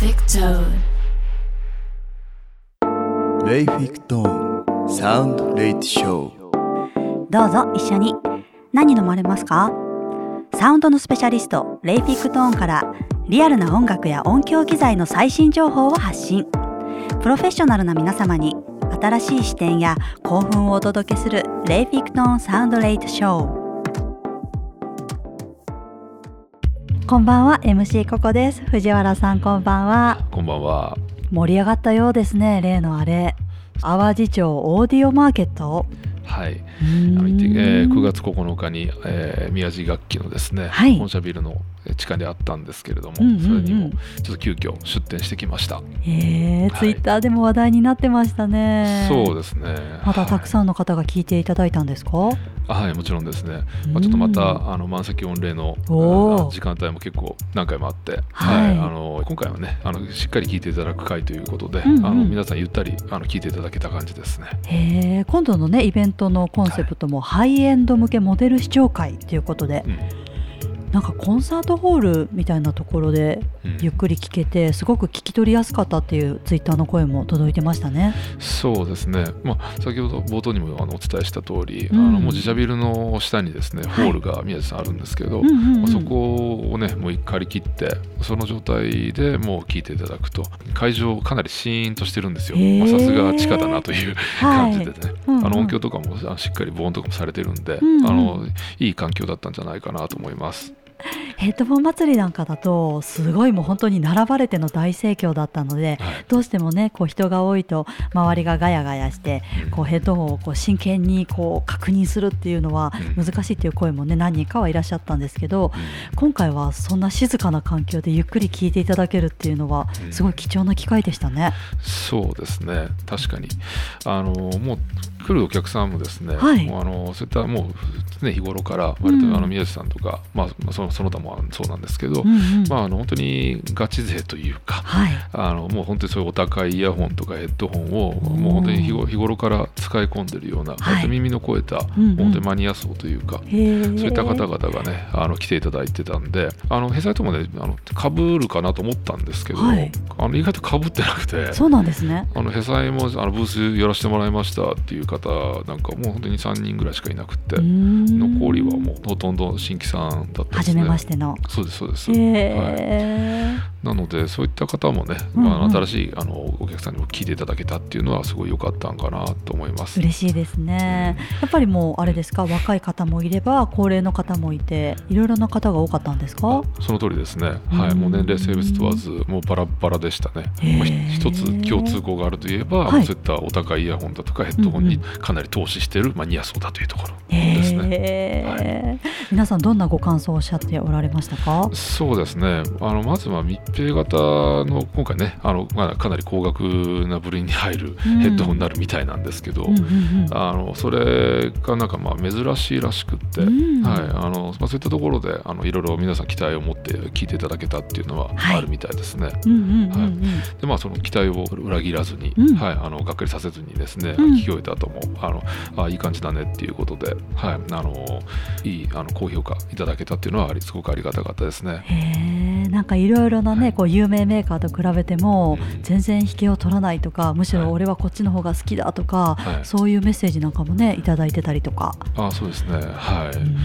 Layfic Tone. レイフィクトーンサウンドレイトショーどうぞ一緒に。何飲まれますか？サウンドのスペシャリストレイフィックトーンからリアルな音楽や音響機材の最新情報を発信。プロフェッショナルな皆様に新しい視点や興奮をお届けするレイフィックトーンサウンドレイトショーこんばんは MC ココです。藤原さんこんばんは。こんばんは。盛り上がったようですね例のあれ。淡路町オーディオマーケット。はい。えー9月9日に、えー宮地楽器のですね、はい。本社ビルのえー地下であったんですけれども、うんうんうんそれにもちょっと急遽出店してきました。えー、はいツイッターでも話題になってましたね。そうですね。またたくん、さんの方が聞いていただいたんですか？はい、はいもちろんですね。うんまあ、ちょっとまたあの満席御礼の時間帯も結構何回もあって、はいあの今回はねあのしっかり聞いていただく回ということで、うんうんあの皆さんゆったりあの聞いていただけた感じですね。へえ、今度のねイベントのコンセプトもハイエンド向けモデル視聴会ということで、うんなんかコンサートホールみたいなところでうん。ゆっくり聞けてすごく聞き取りやすかったっていうツイッターの声も届いてましたね。そうですね、まあ、先ほど冒頭にもあのお伝えした通り、うん。あのもう自社ビルの下にですね、はい。ホールが宮地さんあるんですけど、そこをねもう一回借り切ってその状態でもう聞いていただくと会場かなりシーンとしてるんですよ。さすが地下だなというはい。感じでね、うんうん。あの音響とかもしっかり防音とかもされてるんで、うんうん。あのいい環境だったんじゃないかなと思います。ヘッドフォン祭りなんかだとすごいもう本当に並ばれての大盛況だったので、はい。どうしてもねこう人が多いと周りがガヤガヤしてうん。こうヘッドホンをこう真剣にこう確認するっていうのはうん。難しいっていう声もね何人かはいらっしゃったんですけどうん。今回はそんな静かな環境でゆっくり聞いていただけるっていうのはうん。すごい貴重な機会でしたね。そうですね。確かに。あのもう来るお客さんもですね、はい。もうあのそういったもう常日頃からうん。割とあの宮地さんとか、まあまあ、そのその他もそうなんですけど、うんうん。まあ、あの本当にガチ勢というかはい。あのもう本当にそういうお高いイヤホンとかヘッドホンをうん。もう本当に日ご日頃から使い込んでるような、割と耳の超えた、うんうん。本当にマニア層というか、そういった方々がねあの来ていただいてたんであのヘサイトもねあのかぶるかなと思ったんですけど、はい。あの意外とかぶってなくて。そうなんですね。あのヘサイもあのブースやらせてもらいましたっていう方なんかもう本当に3人ぐらいしかいなくて残りはもうほとんど新規さんだったですね。初めましての。そうですそうです、へはい、え。なのでそういった方もね、うんうん。まあ、新しいあのお客さんにも聞いていただけたっていうのはすごい良かったんかなと思います。嬉しいですね。やっぱりもうあれですか？若い方もいれば高齢の方もいていろいろな方が多かったんですか？あその通りですね、はい、うんもう年齢性別問わずもうバラバラでしたね、一つ共通項があるといえば、はい。そういったお高いイヤホンだとかヘッドホンにうん。かなり投資しているマニア層だというところですね。へえ、皆さんどんなご感想をおっしゃっておられましたか？そうですね。あのまずは密閉型の今回ねあの、まあ、かなり高額な部類に入るヘッドホンになるみたいなんですけど、うんうんうん。あのそれがなんかまあ珍しいらしくって、うん。はいあのまあ、そういったところであのいろいろ皆さん期待を持って聞いていただけたっていうのははい。あるみたいですね。うんうんうんうん。でまあ、その期待を裏切らずに、うん。はい、あのがっかりさせずにですね、うん。聞き終えた後もあのあいい感じだねっていうことで、はい、あのいいあの高評価いただけたっていうのはすごくありがたかったですね。なんかいろいろなねこう有名メーカーと比べてもうん。全然引けを取らないとかむしはい。ろ俺はこっちの方が好きだとか、はい。そういうメッセージなんかもねいただいてたりとか。あそうですね。はい、うん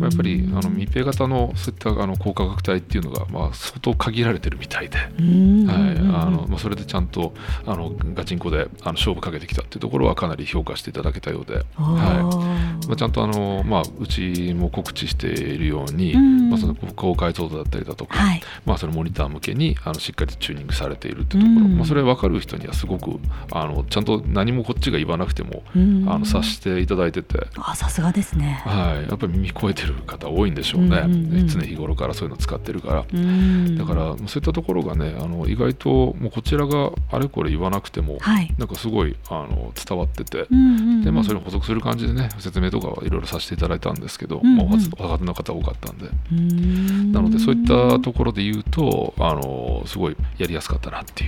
やっぱりあの密閉型のそういったあの高価格帯っていうのが、まあ、相当限られてるみたいで、うん。はい。あのまあ、それでちゃんとあのガチンコであの勝負かけてきたっていうところはかなり評価していただけたようで、あはい。ー。まあ、ちゃんとあの、まあ、うちも告知しているように、うん。まあ、その高解像度だったりだとか、はい。まあ、そのモニター向けにあのしっかりチューニングされているっていうところ、うん。まあ、それ分かる人にはすごくあのちゃんと何もこっちが言わなくても、うん。あの察していただいてて。あさすがですね。はい、やっぱり耳超えてる方多いんでしょうね、うんうんうん。常日頃からそういうの使ってるから、うん。だからそういったところがねあの意外ともうこちらがあれこれ言わなくても、はい。なんかすごいあの伝わってて、うんうんうん。でまあ、それに補足する感じでね説明とかはいろいろさせていただいたんですけど、うんうん。まあ、おの方多かったんで、うん。なのでそういったところで言うとあのすごいやりやすかったなって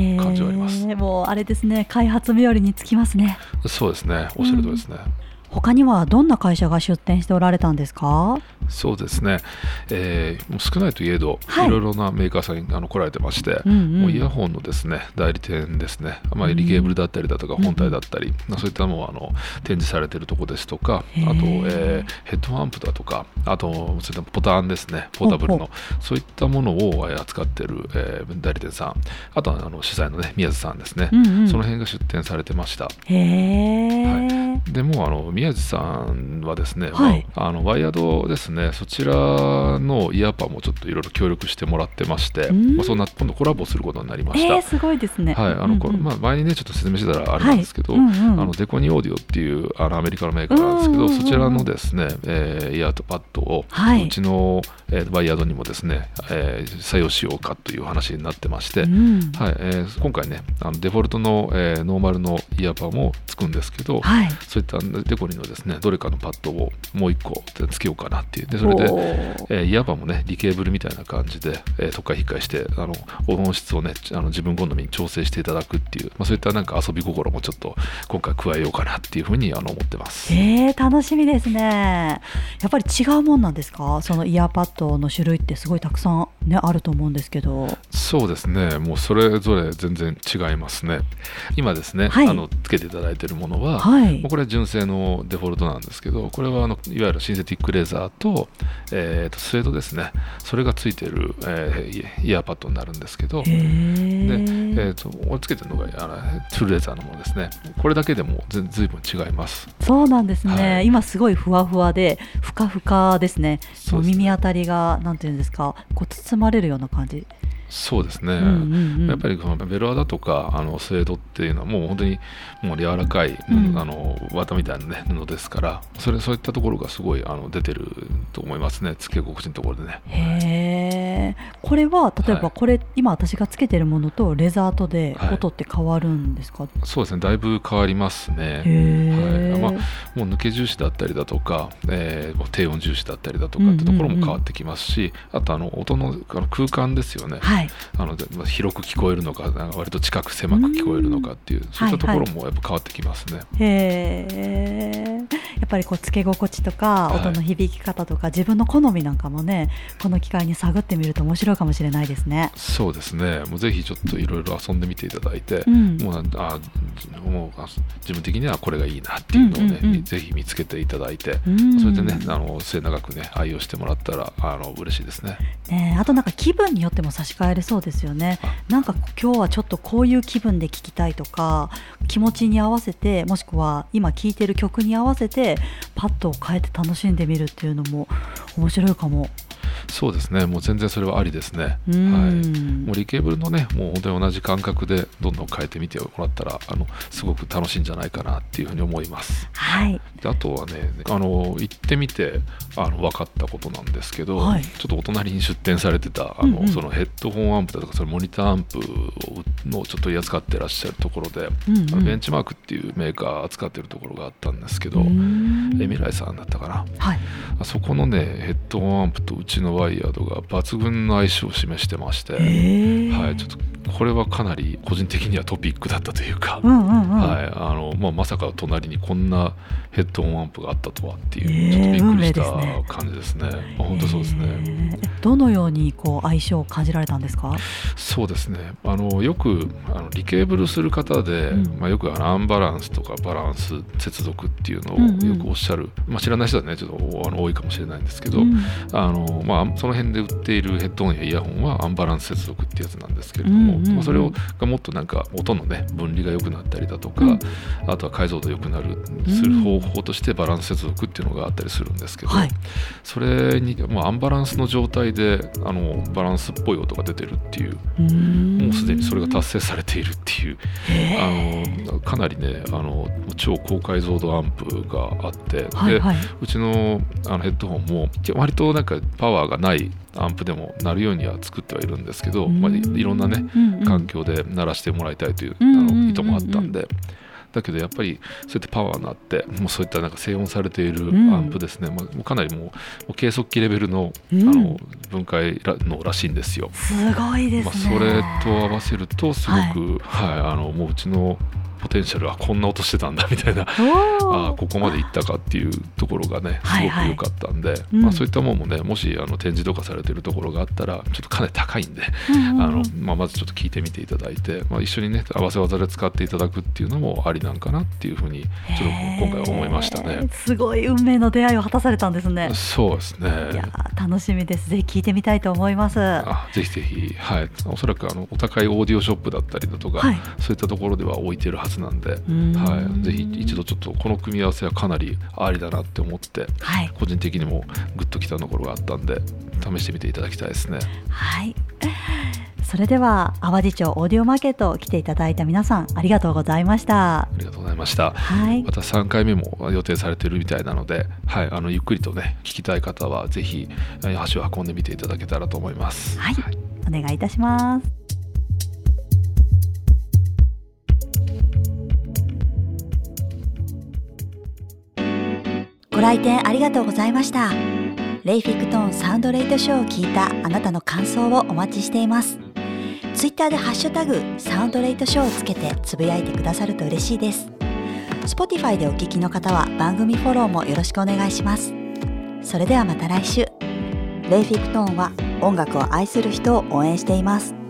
いう感じはあります。へーもうあれですね開発冥利につきますね。そうですね。おっしゃるとりですね、他にはどんな会社が出展しておられたんですか？そうですね、えー、もう少ないといえど、はい。い、ろいろなメーカーさんにあの来られてまして、うんうん。もうイヤホンのですね代理店ですね、まあ、リケーブルだったりだとか、うん本体だったり、まあ、そういったのをあの展示されているところですとか、あと、えーヘッドアンプだとか、あとそういったボタンですね、ポータブルの、そういったものをえー扱っている、えー代理店さん、あとはあの主催のね、宮津さんですね、うんうん。その辺が出展されてました。へえ、でもあの宮地さんはですね、はい。まあ、あのワイヤードですねそちらのイヤーパーもちょっといろいろ協力してもらってまして、うん。まあ、そんな今度コラボすることになりました。えー、すごいですね。はいあのこうんうんまあ、前にねちょっと説明してたらあれなんですけど、はい。うんうん。あのデコニオーディオっていうあのアメリカのメーカーなんですけど、うんうんうん。そちらのですね、えーイヤーパッドを、はい。うちの、えーワイヤードにもですね、えー採用しようかという話になってまして、うん。はいえー今回ねあのデフォルトの、えーノーマルのイヤーパーもつくんですけど、はい。そういったデコリのですねどれかのパッドをもう一個つけようかなっていうでそれで、えーイヤーパーもねリケーブルみたいな感じで、えー、特化引っかえしてあの音質をねあの自分好みに調整していただくっていう、まあ、そういったなんか遊び心もちょっと今回加えようかなっていうふうにあの思ってます。えー、楽しみですね。やっぱり違うもんなんですか？そのイヤーパッドの種類ってすごいたくさん、ね、あると思うんですけど。そうですね。もうそれぞれ全然違いますね。今ですね、はい。あのつけていただいているものは、はい。もう。これは純正のデフォルトなんですけどこれはあのいわゆるシンセティックレザーと,、えーとスウェードですね。それがついている、えーイイヤーパッドになるんですけどで、えー、と俺つけてるのがあのトゥルレザーのものですね。これだけでもずずいぶん違います。そうなんですね、はい。今すごいふわふわでふかふかですね。ですね。耳当たりがなんていうんですかこう包まれるような感じ、そうですね、うんうんうん。やっぱりこのベロアだとかあのスウェードっていうのはもう本当にもう柔らかい、うん。あの綿みたいな、ね、布ですからそれそういったところがすごいあの出てると思いますね。つけ心地のところでね。へえこれは例えはい。ばこれ、今私がつけてるものとレザーとではい。音って変わるんですか、そうですね。だいぶ変わりますね。はい。まあもう抜け重視だったりだとか、えー低音重視だったりだとかってところも変わってきますし、あとあの音のあの空間ですよね、はいあのでまあ広く聞こえるのか割と近く狭く聞こえるのかっていうそういったところもやっぱ変わってきますね。へえやっぱりこうつけ心地とかはい音の響き方とか、自分の好みなんかもねこの機会に探ってみると面白いかもしれないですね。そうですねもうぜひちょっといろいろ遊んでみていただいて、うんもうあもうあ自分的にはこれがいいなっていうのをね、うんうんうんぜひ見つけていただいて、うんそれでねあの末永くね愛用してもらったらあの嬉しいですね。ねえあとなんか気分によっても差し替えれそうですよねあ。なんか今日はちょっとこういう気分で聴きたいとか気持ちに合わせてもしくは今聴いてる曲に合わせてパッドを変えて楽しんでみるっていうのも面白いかも。そうですね。もう全然それはありですね。うん。はい。もうリケーブルのねもう本当に同じ感覚でどんどん変えてみてもらったらあのすごく楽しいんじゃないかなっていうふうに思います。はい、であとはねあの行ってみてあの分かったことなんですけど、はい。ちょっとお隣に出店されてたあの、うんうん。そのヘッドホンアンプだとかそのモニターアンプをのちょっと取り扱ってらっしゃるところで、うんうん。ベンチマークっていうメーカー扱ってるところがあったんですけど、うん。エミライさんだったかな。はい、あそこのねヘッドホンアンプとうちのワイヤードが抜群の相性を示してまして、えー。はい、ちょっとこれはかなり個人的にはトピックだったというか、まあ、まさか隣にこんなヘッドホンアンプがあったとはっていう、えーちょっとびっくりした感じですね。まあ本当そうですね、えーどのようにこう相性を感じられたんですか？そうですね。あのよくあのリケーブルする方で、うん。まあ、よくあのアンバランスとかバランス接続っていうのをうんうん。よくおっしゃる、まあ、知らない人はねちょっとあの多いかもしれないんですけど、うん。あのまあ、その辺で売っているヘッドホンやイヤホンはアンバランス接続ってやつなんですけれども、うんうんうん。まあそれをがもっとなんか音のね分離が良くなったりだとか、うん。あとは解像度良くなるする方法としてバランス接続っていうのがあったりするんですけど、はい。それに、まあ、アンバランスの状態であのバランスっぽい音が出てるっていうもうすでにそれが達成されているっていうあのかなりねあの超高解像度アンプがあって、ではいはい。うちのあのヘッドホンも割となんかパワーがないアンプでも鳴るようには作ってはいるんですけど、まあ、いいろんなねうんうん。環境で鳴らしてもらいたいというあの意図もあったんで。だけどやっぱりそうやってパワーになってもうそういったなんか静音されているうん。アンプですね、まあ、かなりもう計測器レベルの,、うん。あの分解らのらしいんですよ。すごいですね。まあ、それと合わせるとすごく、はいあのもううちのポテンシャルはこんな音してたんだみたいな。あここまでいったかっていうところがねすごく良かったんで、はいはい、まあ、そういったものもねもしあの展示とかされてるところがあったらちょっとかなり高いんで、うんうん、あのまあ、まずちょっと聞いてみていただいて、まあ、一緒にね合わせ技で使っていただくっていうのもありなんかなっていうふうにちょっと今回思いましたね。すごい運命の出会いを果たされたんですね。そうですね。いや楽しみです。ぜひ聞いてみたいと思います。あぜひぜひ。はい。おそらくあのお高いオーディオショップだったりだとか、はい、そういったところでは置いてるはずなんではい、ぜひ一度ちょっとこの組み合わせはかなりありだなって思って、はい、個人的にもグッときたところがあったんで試してみていただきたいですね。はい。それでは淡路町オーディオマーケット来ていただいた皆さんありがとうございました。ありがとうございました、はい、また3回目も予定されているみたいなので、はい、あのゆっくりとね聞きたい方はぜひ足を運んでみていただけたらと思います、はい、はい、お願いいたします来店ありがとうございました。レイフィクトンサウンドレイトショーを聞いたあなたの感想をお待ちしています。ツイッターでハッシュタグサウンドレイトショーをつけてつぶやいてくださると嬉しいです。Spotify でお聞きの方は番組フォローもよろしくお願いします。それではまた来週。レイフィクトーンは音楽を愛する人を応援しています。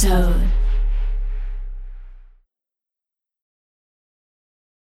So.